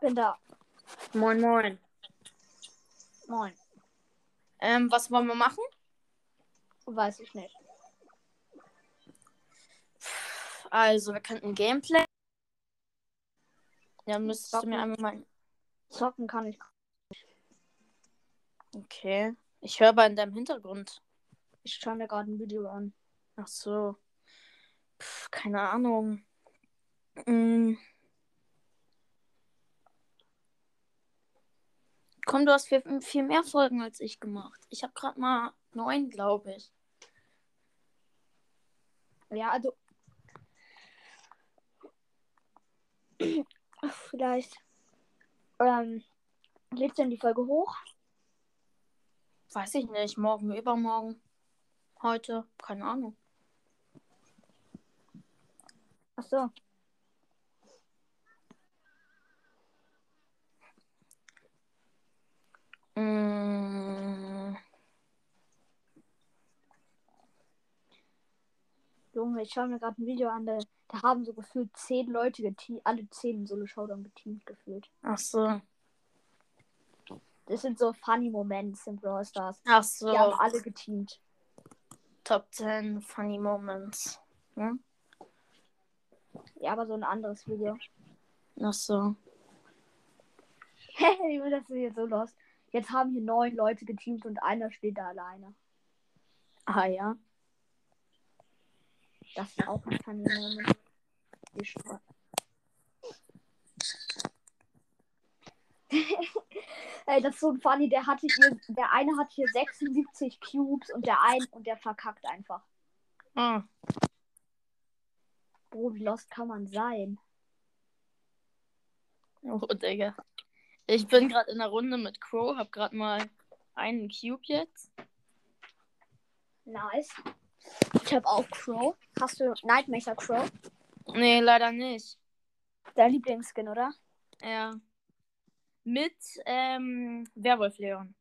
Bin da. Moin, moin. Moin. Ähm, was wollen wir machen? Weiß ich nicht. Also, wir könnten Gameplay. Ja, müsstest du Zocken. mir einmal mal. Zocken kann ich. Okay. Ich höre aber in deinem Hintergrund. Ich schaue mir gerade ein Video an. Ach so. Pff, keine Ahnung. Mm. Komm, du hast viel, viel mehr Folgen als ich gemacht. Ich habe gerade mal neun, glaube ich. Ja, also. Vielleicht. Ähm, lädst du denn die Folge hoch? Weiß ich nicht. Morgen, übermorgen. Heute. Keine Ahnung. Ach so. Junge, ich schaue mir gerade ein Video an, da, da haben so gefühlt zehn Leute geteamt, alle zehn in Solo Showdown geteamt gefühlt. Ach so. Das sind so funny Moments in Brawl Stars. Ach so. Die haben alle geteamt. Top 10 Funny Moments. Hm? Ja, aber so ein anderes Video. Ach so. Hey, das ist jetzt so los. Jetzt haben hier neun Leute geteamt und einer steht da alleine. Ah ja. Das ist auch ein schwör. Ey, das ist so ein funny, der hatte hier, der eine hat hier 76 Cubes und der ein und der verkackt einfach. Ah. Bro, wie lost kann man sein? Oh, Digga. Ich bin gerade in der Runde mit Crow, hab gerade mal einen Cube jetzt. Nice. Ich habe auch Crow. Hast du Nightmaker Crow? Nee, leider nicht. Dein Lieblingsskin, oder? Ja. Mit ähm, Werwolf Leon.